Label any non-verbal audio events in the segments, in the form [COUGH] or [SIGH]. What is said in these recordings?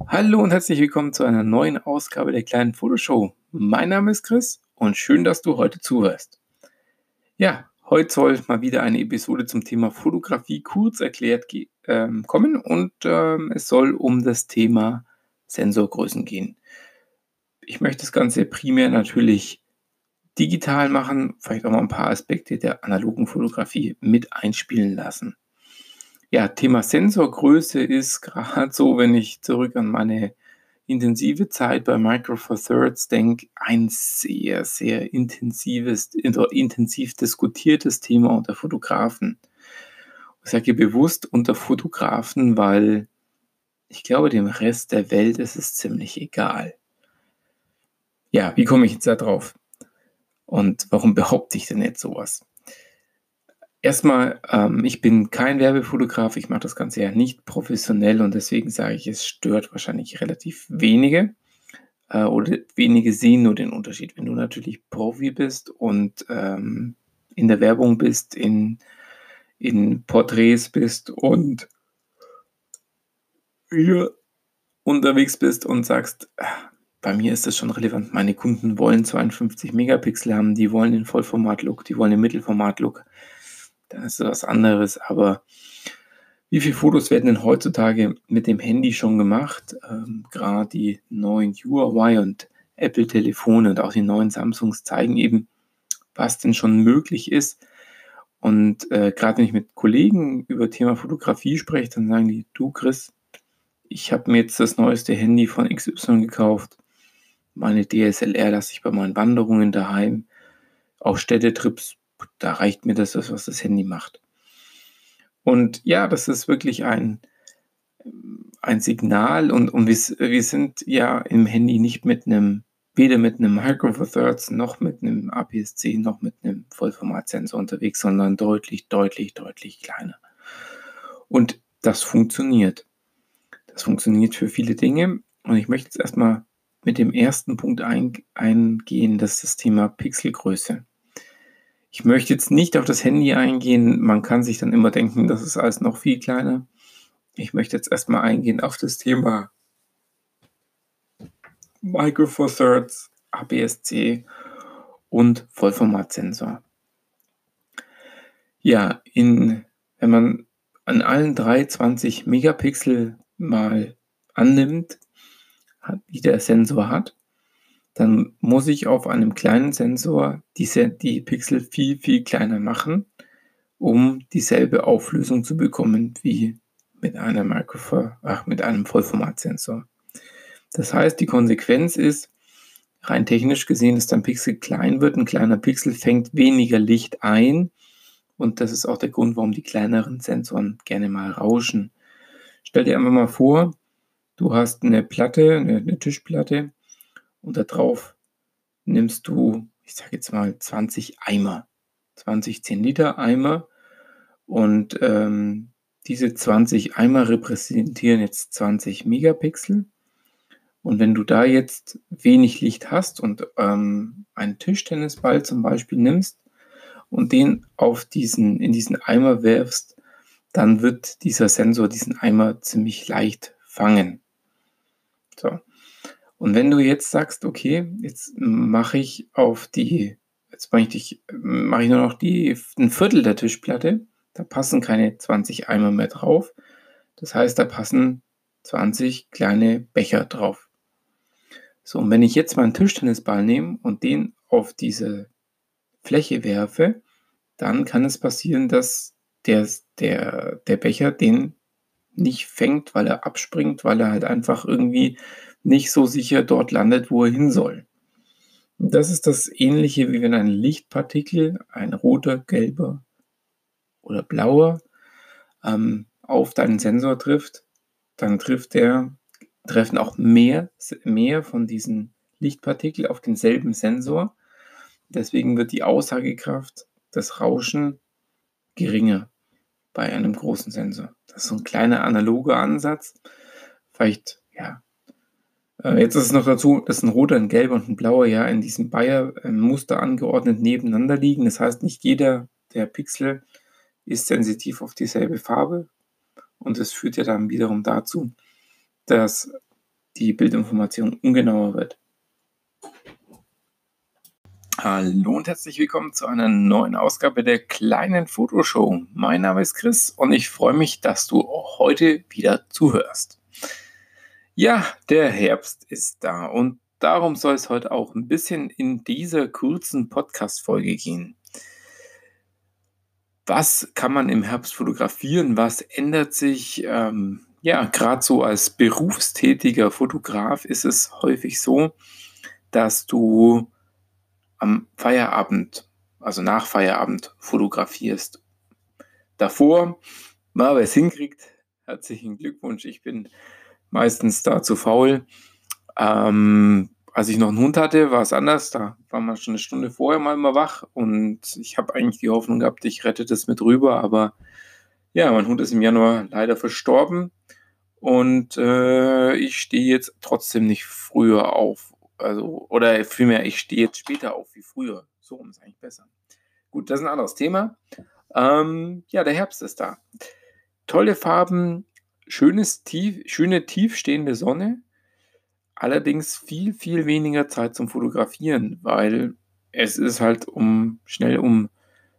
Hallo und herzlich willkommen zu einer neuen Ausgabe der kleinen Fotoshow. Mein Name ist Chris und schön, dass du heute zuhörst. Ja, heute soll mal wieder eine Episode zum Thema Fotografie kurz erklärt ähm, kommen und ähm, es soll um das Thema Sensorgrößen gehen. Ich möchte das Ganze primär natürlich digital machen, vielleicht auch mal ein paar Aspekte der analogen Fotografie mit einspielen lassen. Ja, Thema Sensorgröße ist gerade so, wenn ich zurück an meine intensive Zeit bei Micro Four Thirds denke, ein sehr, sehr intensives, intensiv diskutiertes Thema unter Fotografen. Ich sage bewusst unter Fotografen, weil ich glaube, dem Rest der Welt ist es ziemlich egal. Ja, wie komme ich jetzt da drauf? Und warum behaupte ich denn jetzt sowas? Erstmal, ähm, ich bin kein Werbefotograf, ich mache das Ganze ja nicht professionell und deswegen sage ich, es stört wahrscheinlich relativ wenige äh, oder wenige sehen nur den Unterschied. Wenn du natürlich Profi bist und ähm, in der Werbung bist, in, in Porträts bist und hier unterwegs bist und sagst, bei mir ist das schon relevant, meine Kunden wollen 52 Megapixel haben, die wollen den Vollformat-Look, die wollen den Mittelformat-Look dann ist es was anderes. Aber wie viele Fotos werden denn heutzutage mit dem Handy schon gemacht? Ähm, Gerade die neuen Huawei und Apple-Telefone und auch die neuen Samsungs zeigen eben, was denn schon möglich ist. Und äh, gerade wenn ich mit Kollegen über Thema Fotografie spreche, dann sagen die, du Chris, ich habe mir jetzt das neueste Handy von XY gekauft. Meine DSLR lasse ich bei meinen Wanderungen daheim. Auch Städtetrips da reicht mir das, was das Handy macht. Und ja, das ist wirklich ein, ein Signal und, und wir, wir sind ja im Handy nicht mit einem, weder mit einem Micro Four Thirds noch mit einem APS-C noch mit einem Vollformatsensor unterwegs, sondern deutlich, deutlich, deutlich kleiner. Und das funktioniert. Das funktioniert für viele Dinge. Und ich möchte jetzt erstmal mit dem ersten Punkt ein, eingehen, das ist das Thema Pixelgröße. Ich möchte jetzt nicht auf das Handy eingehen. Man kann sich dann immer denken, das ist alles noch viel kleiner. Ich möchte jetzt erstmal eingehen auf das Thema Micro Four Thirds, APS-C und Vollformatsensor. Ja, in, wenn man an allen 320 Megapixel mal annimmt, wie der Sensor hat, dann muss ich auf einem kleinen Sensor diese, die Pixel viel, viel kleiner machen, um dieselbe Auflösung zu bekommen wie mit einem, Microphone, ach, mit einem Vollformatsensor. Das heißt, die Konsequenz ist, rein technisch gesehen, dass dein Pixel klein wird. Ein kleiner Pixel fängt weniger Licht ein. Und das ist auch der Grund, warum die kleineren Sensoren gerne mal rauschen. Stell dir einfach mal vor, du hast eine Platte, eine, eine Tischplatte, und da drauf nimmst du, ich sage jetzt mal 20 Eimer, 20 10 Liter Eimer und ähm, diese 20 Eimer repräsentieren jetzt 20 Megapixel. Und wenn du da jetzt wenig Licht hast und ähm, einen Tischtennisball zum Beispiel nimmst und den auf diesen, in diesen Eimer werfst, dann wird dieser Sensor diesen Eimer ziemlich leicht fangen. So. Und wenn du jetzt sagst, okay, jetzt mache ich auf die, jetzt mache ich, mache ich nur noch die, ein Viertel der Tischplatte, da passen keine 20 Eimer mehr drauf. Das heißt, da passen 20 kleine Becher drauf. So, und wenn ich jetzt meinen Tischtennisball nehme und den auf diese Fläche werfe, dann kann es passieren, dass der, der, der Becher den nicht fängt, weil er abspringt, weil er halt einfach irgendwie nicht so sicher dort landet, wo er hin soll. Das ist das ähnliche, wie wenn ein Lichtpartikel, ein roter, gelber oder blauer, ähm, auf deinen Sensor trifft, dann trifft der, treffen auch mehr, mehr von diesen Lichtpartikeln auf denselben Sensor. Deswegen wird die Aussagekraft, das Rauschen geringer bei einem großen Sensor. Das ist so ein kleiner analoger Ansatz. Vielleicht, ja, jetzt ist es noch dazu, dass ein roter, ein gelber und ein blauer ja in diesem Bayer-Muster angeordnet nebeneinander liegen. Das heißt, nicht jeder der Pixel ist sensitiv auf dieselbe Farbe. Und das führt ja dann wiederum dazu, dass die Bildinformation ungenauer wird. Hallo und herzlich willkommen zu einer neuen Ausgabe der kleinen Fotoshow. Mein Name ist Chris und ich freue mich, dass du auch heute wieder zuhörst. Ja, der Herbst ist da und darum soll es heute auch ein bisschen in dieser kurzen Podcast-Folge gehen. Was kann man im Herbst fotografieren? Was ändert sich? Ähm, ja, gerade so als berufstätiger Fotograf ist es häufig so, dass du am Feierabend, also nach Feierabend, fotografierst. Davor, mal wer es hinkriegt, herzlichen Glückwunsch. Ich bin meistens da zu faul. Ähm, als ich noch einen Hund hatte, war es anders. Da war man schon eine Stunde vorher mal immer wach und ich habe eigentlich die Hoffnung gehabt, ich rette das mit rüber. Aber ja, mein Hund ist im Januar leider verstorben und äh, ich stehe jetzt trotzdem nicht früher auf also, oder vielmehr, ich stehe jetzt später auf wie früher. So ist eigentlich besser. Gut, das ist ein anderes Thema. Ähm, ja, der Herbst ist da. Tolle Farben, schönes, tief, schöne tiefstehende Sonne. Allerdings viel, viel weniger Zeit zum Fotografieren, weil es ist halt um schnell um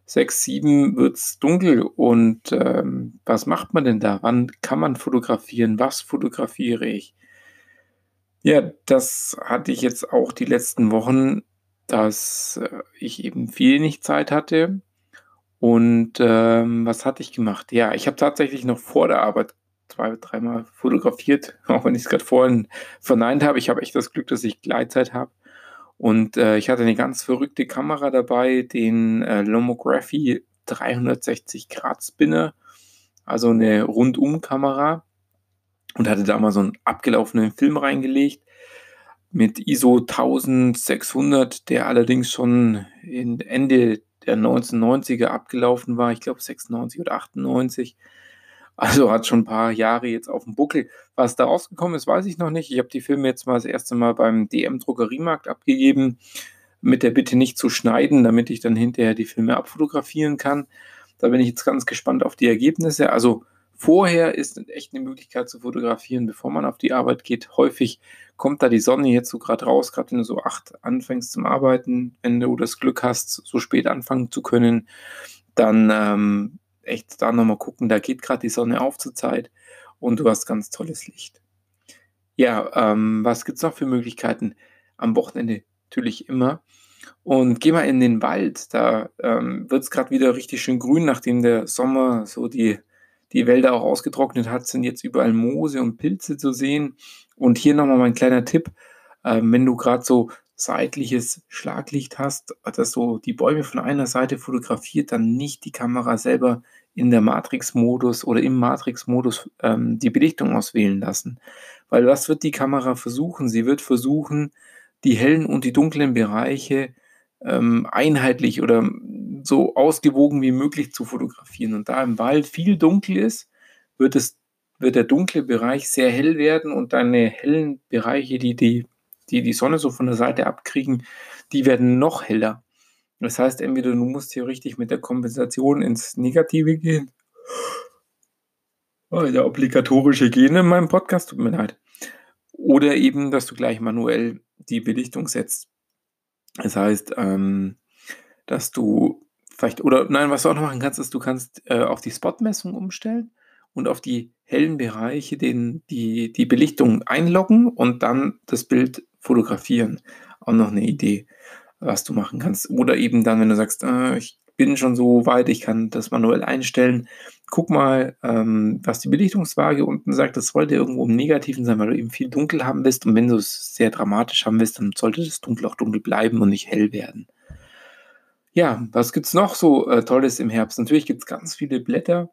6, 7 wird es dunkel. Und ähm, was macht man denn da? Wann kann man fotografieren? Was fotografiere ich? Ja, das hatte ich jetzt auch die letzten Wochen, dass äh, ich eben viel nicht Zeit hatte. Und ähm, was hatte ich gemacht? Ja, ich habe tatsächlich noch vor der Arbeit zwei, dreimal fotografiert, [LAUGHS] auch wenn ich es gerade vorhin verneint habe. Ich habe echt das Glück, dass ich Gleitzeit habe. Und äh, ich hatte eine ganz verrückte Kamera dabei, den äh, Lomography 360 Grad Spinner, also eine Rundum-Kamera und hatte da mal so einen abgelaufenen Film reingelegt mit ISO 1600, der allerdings schon Ende der 1990er abgelaufen war. Ich glaube 96 oder 98. Also hat schon ein paar Jahre jetzt auf dem Buckel. Was da rausgekommen ist, weiß ich noch nicht. Ich habe die Filme jetzt mal das erste Mal beim DM Drogeriemarkt abgegeben, mit der Bitte nicht zu schneiden, damit ich dann hinterher die Filme abfotografieren kann. Da bin ich jetzt ganz gespannt auf die Ergebnisse. Also Vorher ist echt eine Möglichkeit zu fotografieren, bevor man auf die Arbeit geht. Häufig kommt da die Sonne jetzt so gerade raus, gerade wenn du so acht anfängst zum Arbeiten, wenn du das Glück hast, so spät anfangen zu können, dann ähm, echt da nochmal gucken, da geht gerade die Sonne auf zur Zeit und du hast ganz tolles Licht. Ja, ähm, was gibt es noch für Möglichkeiten? Am Wochenende natürlich immer. Und geh mal in den Wald, da ähm, wird es gerade wieder richtig schön grün, nachdem der Sommer so die die Wälder auch ausgetrocknet hat, sind jetzt überall Moose und Pilze zu sehen. Und hier nochmal mein kleiner Tipp, äh, wenn du gerade so seitliches Schlaglicht hast, dass so die Bäume von einer Seite fotografiert, dann nicht die Kamera selber in der Matrix-Modus oder im Matrix-Modus ähm, die Belichtung auswählen lassen. Weil was wird die Kamera versuchen? Sie wird versuchen, die hellen und die dunklen Bereiche ähm, einheitlich oder so ausgewogen wie möglich zu fotografieren. Und da im Wald viel dunkel ist, wird, es, wird der dunkle Bereich sehr hell werden und deine hellen Bereiche, die die, die die Sonne so von der Seite abkriegen, die werden noch heller. Das heißt, entweder du musst hier richtig mit der Kompensation ins Negative gehen. Oh, der obligatorische Gene in meinem Podcast, tut mir leid. Oder eben, dass du gleich manuell die Belichtung setzt. Das heißt, ähm, dass du vielleicht, oder nein, was du auch noch machen kannst, ist, du kannst äh, auf die Spotmessung umstellen und auf die hellen Bereiche den, die, die Belichtung einloggen und dann das Bild fotografieren. Auch noch eine Idee, was du machen kannst. Oder eben dann, wenn du sagst, äh, ich bin schon so weit, ich kann das manuell einstellen. Guck mal, ähm, was die Belichtungswaage unten sagt. Das sollte irgendwo im Negativen sein, weil du eben viel dunkel haben willst. Und wenn du es sehr dramatisch haben willst, dann sollte das Dunkel auch dunkel bleiben und nicht hell werden. Ja, was gibt es noch so äh, Tolles im Herbst? Natürlich gibt es ganz viele Blätter.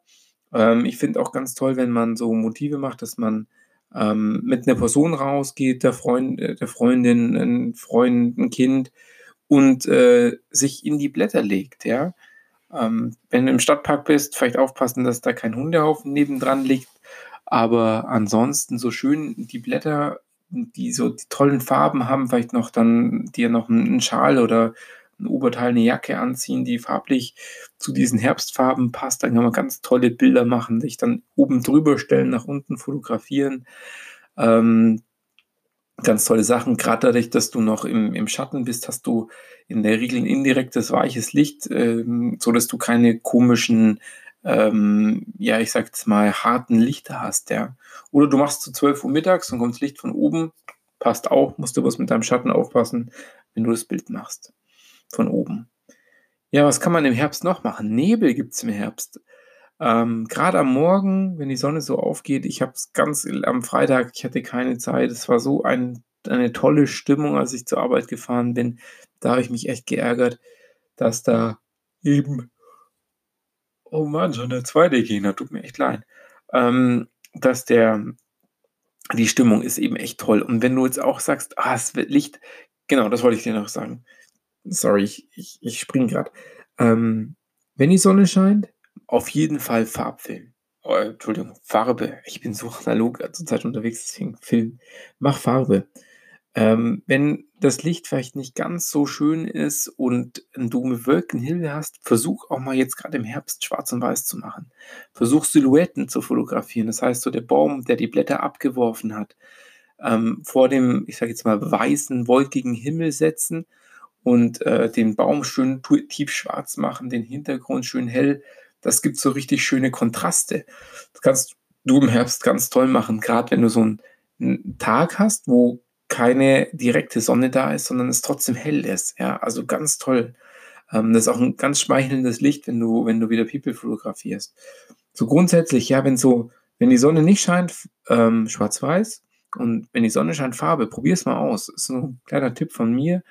Ähm, ich finde auch ganz toll, wenn man so Motive macht, dass man ähm, mit einer Person rausgeht, der Freund, äh, der Freundin, ein Freund, ein Kind und äh, sich in die Blätter legt, ja. Ähm, wenn du im Stadtpark bist, vielleicht aufpassen, dass da kein Hundehaufen nebendran liegt. Aber ansonsten so schön die Blätter, die so die tollen Farben haben, vielleicht noch dann dir noch einen Schal oder ein Oberteil, eine Jacke anziehen, die farblich zu diesen Herbstfarben passt. Dann kann man ganz tolle Bilder machen, sich dann oben drüber stellen, nach unten fotografieren. Ähm, Ganz tolle Sachen. Gerade dadurch, dass du noch im, im Schatten bist, hast du in der Regel ein indirektes, weiches Licht, ähm, so dass du keine komischen, ähm, ja, ich sag jetzt mal, harten Lichter hast, ja. Oder du machst zu 12 Uhr mittags und kommt Licht von oben, passt auch, musst du was mit deinem Schatten aufpassen, wenn du das Bild machst. Von oben. Ja, was kann man im Herbst noch machen? Nebel gibt es im Herbst. Ähm, Gerade am Morgen, wenn die Sonne so aufgeht, ich habe es ganz am Freitag, ich hatte keine Zeit. Es war so ein, eine tolle Stimmung, als ich zur Arbeit gefahren bin. Da habe ich mich echt geärgert, dass da eben, oh Mann, schon der zweite Gegner, tut mir echt leid, ähm, dass der, die Stimmung ist eben echt toll. Und wenn du jetzt auch sagst, ah, es wird Licht, genau, das wollte ich dir noch sagen. Sorry, ich, ich, ich springe gerade. Ähm, wenn die Sonne scheint, auf jeden Fall Farbfilm. Oh, Entschuldigung, Farbe. Ich bin so analog zurzeit unterwegs, deswegen Film. Mach Farbe. Ähm, wenn das Licht vielleicht nicht ganz so schön ist und du mit Wolkenhilfe hast, versuch auch mal jetzt gerade im Herbst schwarz und weiß zu machen. Versuch Silhouetten zu fotografieren. Das heißt, so der Baum, der die Blätter abgeworfen hat, ähm, vor dem, ich sage jetzt mal, weißen, wolkigen Himmel setzen und äh, den Baum schön tiefschwarz machen, den Hintergrund schön hell das gibt so richtig schöne Kontraste. Das kannst du im Herbst ganz toll machen, gerade wenn du so einen, einen Tag hast, wo keine direkte Sonne da ist, sondern es trotzdem hell ist. Ja, also ganz toll. Ähm, das ist auch ein ganz schmeichelndes Licht, wenn du, wenn du wieder People fotografierst. So grundsätzlich, ja, wenn so, wenn die Sonne nicht scheint, ähm, schwarz-weiß und wenn die Sonne scheint, Farbe, probier es mal aus. Das ist ein kleiner Tipp von mir.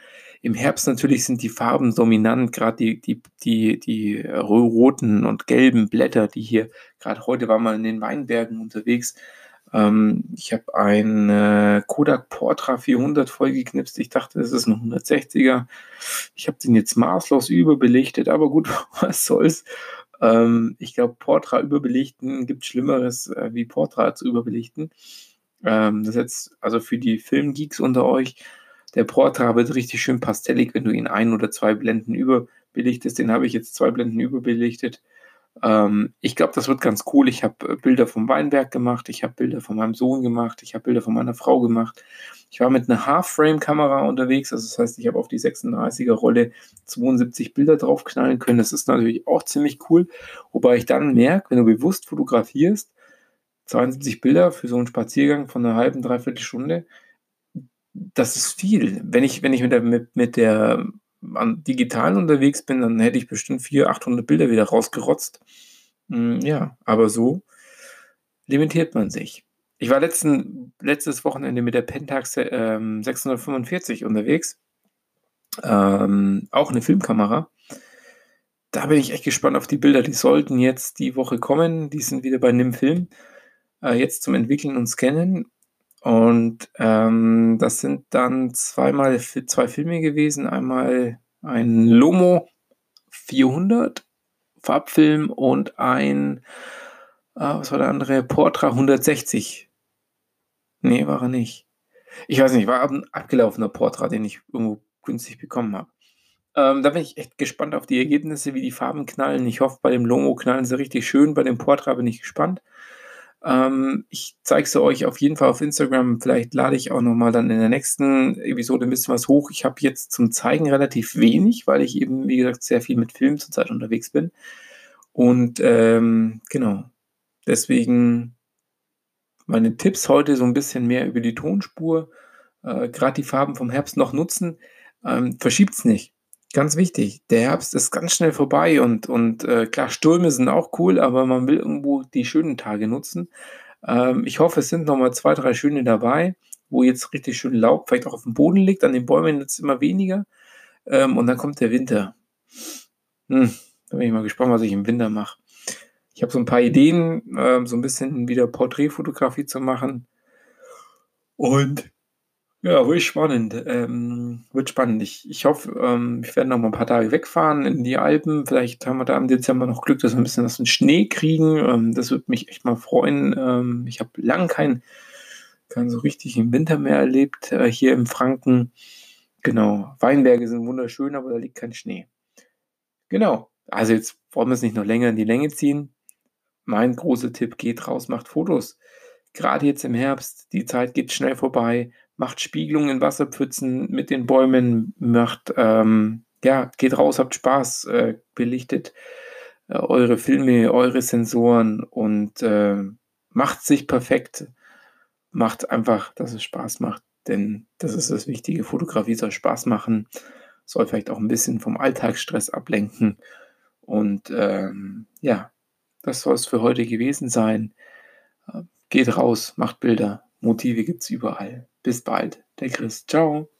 Im Herbst natürlich sind die Farben dominant, gerade die, die, die, die roten und gelben Blätter, die hier, gerade heute war mal in den Weinbergen unterwegs. Ähm, ich habe ein äh, Kodak Portra 400 vollgeknipst. Ich dachte, das ist ein 160er. Ich habe den jetzt maßlos überbelichtet, aber gut, [LAUGHS] was soll's. Ähm, ich glaube, Portra überbelichten gibt Schlimmeres, äh, wie Portra zu überbelichten. Ähm, das jetzt also für die Filmgeeks unter euch der Portra wird richtig schön pastellig, wenn du ihn ein oder zwei Blenden überbelichtest. Den habe ich jetzt zwei Blenden überbelichtet. Ähm, ich glaube, das wird ganz cool. Ich habe äh, Bilder vom Weinberg gemacht, ich habe Bilder von meinem Sohn gemacht, ich habe Bilder von meiner Frau gemacht. Ich war mit einer Half-Frame-Kamera unterwegs, also das heißt, ich habe auf die 36er-Rolle 72 Bilder draufknallen können. Das ist natürlich auch ziemlich cool. Wobei ich dann merke, wenn du bewusst fotografierst, 72 Bilder für so einen Spaziergang von einer halben, dreiviertel Stunde, das ist viel. Wenn ich, wenn ich mit der, mit, mit der an digitalen unterwegs bin, dann hätte ich bestimmt 400, 800 Bilder wieder rausgerotzt. Hm, ja, aber so limitiert man sich. Ich war letzten, letztes Wochenende mit der Pentax ähm, 645 unterwegs. Ähm, auch eine Filmkamera. Da bin ich echt gespannt auf die Bilder. Die sollten jetzt die Woche kommen. Die sind wieder bei NIM Film. Äh, jetzt zum Entwickeln und Scannen. Und ähm, das sind dann zweimal zwei Filme gewesen. Einmal ein Lomo 400 Farbfilm und ein, äh, was war der andere? Portra 160. Nee, war er nicht. Ich weiß nicht, war ein abgelaufener Portra, den ich irgendwo günstig bekommen habe. Ähm, da bin ich echt gespannt auf die Ergebnisse, wie die Farben knallen. Ich hoffe, bei dem Lomo knallen sie richtig schön. Bei dem Portra bin ich gespannt. Ähm, ich zeige es euch auf jeden Fall auf Instagram. Vielleicht lade ich auch nochmal dann in der nächsten Episode ein bisschen was hoch. Ich habe jetzt zum Zeigen relativ wenig, weil ich eben, wie gesagt, sehr viel mit Film zurzeit unterwegs bin. Und ähm, genau, deswegen meine Tipps heute so ein bisschen mehr über die Tonspur. Äh, Gerade die Farben vom Herbst noch nutzen. Ähm, Verschiebt es nicht. Ganz wichtig, der Herbst ist ganz schnell vorbei und, und äh, klar, Stürme sind auch cool, aber man will irgendwo die schönen Tage nutzen. Ähm, ich hoffe, es sind nochmal zwei, drei schöne dabei, wo jetzt richtig schön Laub vielleicht auch auf dem Boden liegt. An den Bäumen jetzt immer weniger. Ähm, und dann kommt der Winter. Hm, da bin ich mal gespannt, was ich im Winter mache. Ich habe so ein paar Ideen, ähm, so ein bisschen wieder Porträtfotografie zu machen. Und ja, wird spannend. Ähm, wird spannend. Ich, ich hoffe, ähm, ich werde noch mal ein paar Tage wegfahren in die Alpen. Vielleicht haben wir da im Dezember noch Glück, dass wir ein bisschen was in Schnee kriegen. Ähm, das würde mich echt mal freuen. Ähm, ich habe lang keinen kein so richtig im Winter mehr erlebt äh, hier im Franken. Genau. Weinberge sind wunderschön, aber da liegt kein Schnee. Genau. Also jetzt wollen wir es nicht noch länger in die Länge ziehen. Mein großer Tipp, geht raus, macht Fotos. Gerade jetzt im Herbst, die Zeit geht schnell vorbei macht Spiegelung in Wasserpfützen mit den Bäumen, macht, ähm, ja, geht raus, habt Spaß, äh, belichtet äh, eure Filme, eure Sensoren und äh, macht sich perfekt. Macht einfach, dass es Spaß macht, denn das ist das Wichtige. Fotografie soll Spaß machen, soll vielleicht auch ein bisschen vom Alltagsstress ablenken. Und ähm, ja, das soll es für heute gewesen sein. Geht raus, macht Bilder. Motive gibt es überall. Bis bald, der Chris. Ciao.